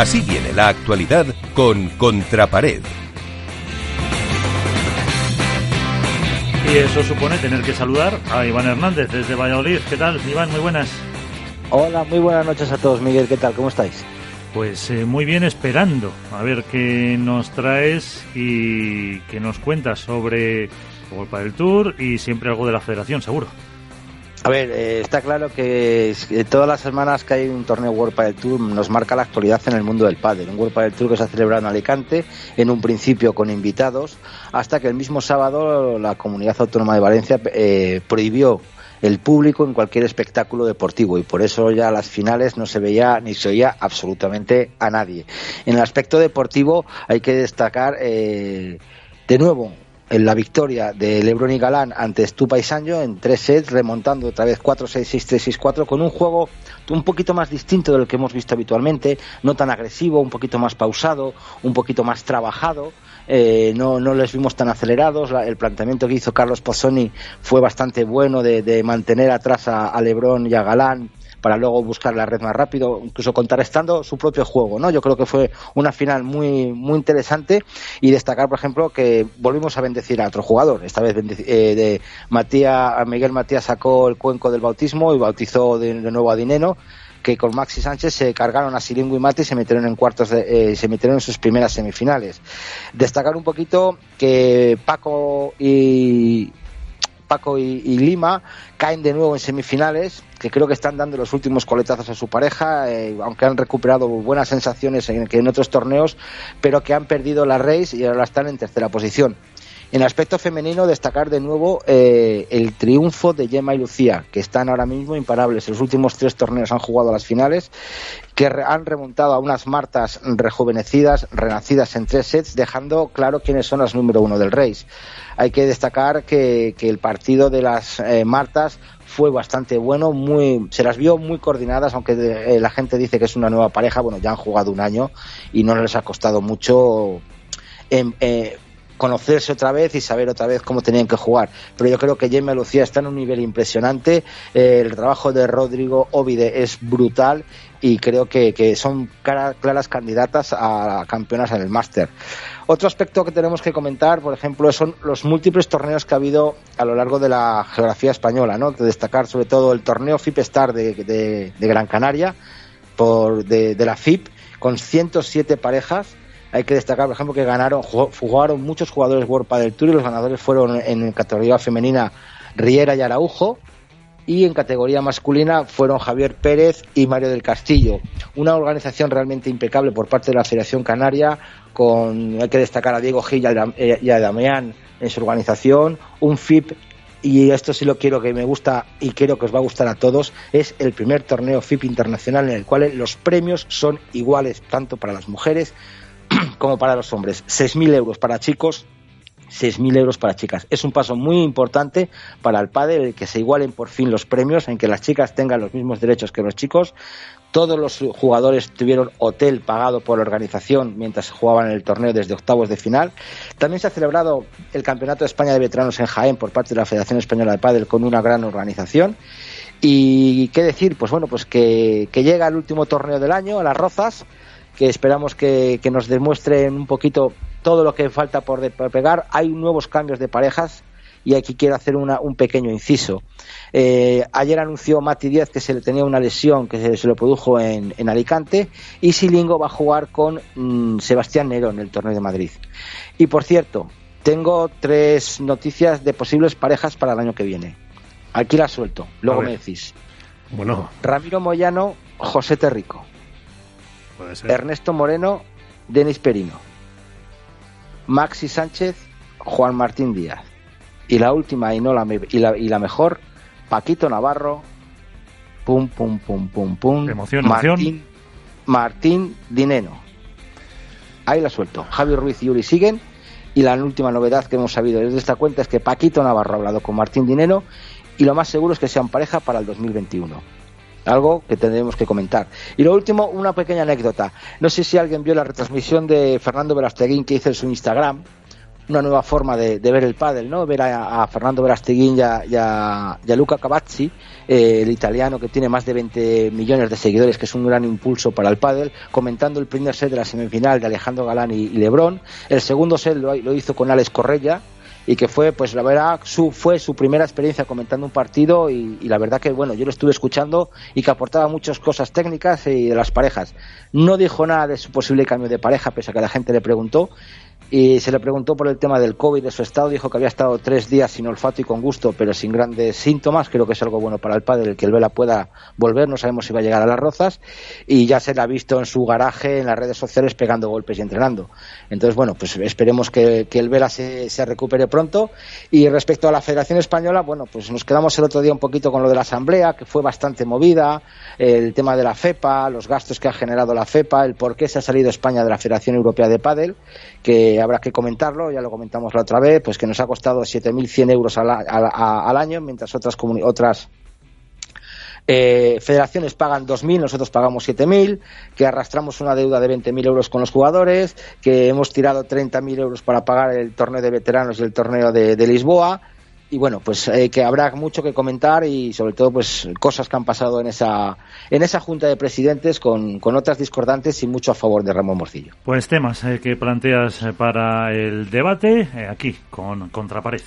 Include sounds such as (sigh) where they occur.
Así viene la actualidad con Contrapared. Y eso supone tener que saludar a Iván Hernández desde Valladolid. ¿Qué tal, Iván? Muy buenas. Hola, muy buenas noches a todos, Miguel. ¿Qué tal? ¿Cómo estáis? Pues eh, muy bien, esperando a ver qué nos traes y qué nos cuentas sobre Golpa del Tour y siempre algo de la federación, seguro. A ver, eh, está claro que todas las semanas que hay un torneo World Padel Tour nos marca la actualidad en el mundo del pádel. Un World Padel Tour que se ha celebrado en Alicante, en un principio con invitados, hasta que el mismo sábado la Comunidad Autónoma de Valencia eh, prohibió el público en cualquier espectáculo deportivo y por eso ya las finales no se veía ni se oía absolutamente a nadie. En el aspecto deportivo hay que destacar eh, de nuevo en la victoria de Lebron y Galán ante Stupa y en tres sets, remontando otra vez 4-6, 6-3, 6-4, con un juego un poquito más distinto del que hemos visto habitualmente, no tan agresivo, un poquito más pausado, un poquito más trabajado. Eh, no, no les vimos tan acelerados. el planteamiento que hizo Carlos Pozzoni fue bastante bueno de, mantener atrás a, a Lebron y a Galán para luego buscar la red más rápido, incluso contrarrestando su propio juego, ¿no? Yo creo que fue una final muy, muy interesante y destacar, por ejemplo, que volvimos a bendecir a otro jugador, esta vez eh, de Matías, Miguel Matías sacó el cuenco del bautismo y bautizó de, nuevo a Dineno, que con Maxi Sánchez se cargaron a Silingo y Mati y se metieron en cuartos de, eh, se metieron en sus primeras semifinales. Destacar un poquito que Paco y Paco y Lima caen de nuevo en semifinales que creo que están dando los últimos coletazos a su pareja, eh, aunque han recuperado buenas sensaciones en, en otros torneos, pero que han perdido la race y ahora están en tercera posición. En aspecto femenino, destacar de nuevo eh, el triunfo de Gemma y Lucía, que están ahora mismo imparables. En los últimos tres torneos han jugado a las finales, que han remontado a unas Martas rejuvenecidas, renacidas en tres sets, dejando claro quiénes son las número uno del race. Hay que destacar que, el partido de las eh, Martas fue bastante bueno, muy, se las vio muy coordinadas, aunque eh, la gente dice que es una nueva pareja, bueno, ya han jugado un año y no les ha costado mucho eh, conocerse otra vez y saber otra vez cómo tenían que jugar. Pero yo creo que Gemma Lucía está en un nivel impresionante, eh, el trabajo de Rodrigo Ovide es brutal y creo que, son claras candidatas a campeonas en el máster. Otro aspecto que tenemos que comentar, por ejemplo, son los múltiples torneos que ha habido a lo largo de la geografía española, ¿no? De destacar sobre todo el torneo FIP Star de, Gran Canaria, por, de, de la FIP, con 107 parejas, hay que destacar, por ejemplo, que ganaron, jugaron muchos jugadores World del Tour y los ganadores fueron en categoría femenina Riera y Araujo y en categoría masculina fueron Javier Pérez y Mario del Castillo. Una organización realmente impecable por parte de la Federación Canaria, con hay que destacar a Diego Gil y a Damián en su organización, un FIP y esto sí lo quiero que me gusta y quiero que os va a gustar a todos, es el primer torneo FIP internacional en el cual los premios son iguales tanto para las mujeres (clears throat) como para los hombres. 6.000 euros para chicos, 6.000 euros para chicas. Es un paso muy importante para el padre el que se igualen por fin los premios, en que las chicas tengan los mismos derechos que los chicos. Todos los jugadores tuvieron hotel pagado por la organización mientras jugaban en el torneo desde octavos de final. También se ha celebrado el Campeonato de España de Veteranos en Jaén por parte de la Federación Española de Padel con una gran organización. Y qué decir, pues bueno, pues que, que llega el último torneo del año, a las Rozas, que esperamos que, nos demuestren un poquito todo lo que falta por, pegar. Hay nuevos cambios de parejas y aquí quiero hacer un pequeño inciso. Eh, ayer anunció Mati Díaz que se le tenía una lesión que se, lo produjo en, Alicante y Silingo va a jugar con mm, Sebastián Nero en el torneo de Madrid. Y por cierto, tengo tres noticias de posibles parejas para el año que viene. Aquí las suelto, luego me decís. Bueno. Ramiro Moyano, José Terrico. Ernesto Moreno, Denis Perino. Maxi Sánchez, Juan Martín Díaz. Y la última y no la, y la, y la mejor, Paquito Navarro, pum pum pum pum pum. Emoción, Martín, Martín Dineno. Ahí la suelto. Javi Ruiz y Yuri siguen. Y la última novedad que hemos sabido desde esta cuenta es que Paquito Navarro ha hablado con Martín Dineno y lo más seguro es que sean pareja para el 2021 algo que tendremos que comentar. Y lo último, una pequeña anécdota. No sé si alguien vio la retransmisión de Fernando Verasteguín que hizo en su Instagram, una nueva forma de, ver el pádel, ¿no? Ver a, Fernando Verasteguín y a, y a, Luca Cavazzi, eh, el italiano que tiene más de 20 millones de seguidores, que es un gran impulso para el pádel, comentando el primer set de la semifinal de Alejandro Galán y, Lebrón. El segundo set lo, lo hizo con Alex Correia, y que fue, pues la verdad, su, fue su primera experiencia comentando un partido y, la verdad que, bueno, yo lo estuve escuchando y que aportaba muchas cosas técnicas y de las parejas. No dijo nada de su posible cambio de pareja, pese a que la gente le preguntó, y se le preguntó por el tema del COVID, de su estado, dijo que había estado tres días sin olfato y con gusto, pero sin grandes síntomas, creo que es algo bueno para el padre, el que el Vela pueda volver, no sabemos si va a llegar a las rozas, y ya se le ha visto en su garaje, en las redes sociales, pegando golpes y entrenando. Entonces, bueno, pues esperemos que, el Vela se, se, recupere pronto, y respecto a la Federación Española, bueno, pues nos quedamos el otro día un poquito con lo de la Asamblea, que fue bastante movida, el tema de la FEPA, los gastos que ha generado la FEPA, el por qué se ha salido España de la Federación Europea de Padel, que habrá que comentarlo, ya lo comentamos la otra vez, pues que nos ha costado 7.100 euros al, al, año, mientras otras, otras eh, federaciones pagan 2.000, nosotros pagamos 7.000, que arrastramos una deuda de 20.000 euros con los jugadores, que hemos tirado 30.000 euros para pagar el torneo de veteranos y el torneo de Lisboa, y bueno, pues eh, que habrá mucho que comentar y sobre todo pues cosas que han pasado en esa en esa junta de presidentes con, con otras discordantes y mucho a favor de Ramón Morcillo. Pues temas eh, que planteas eh, para el debate aquí con Contrapared.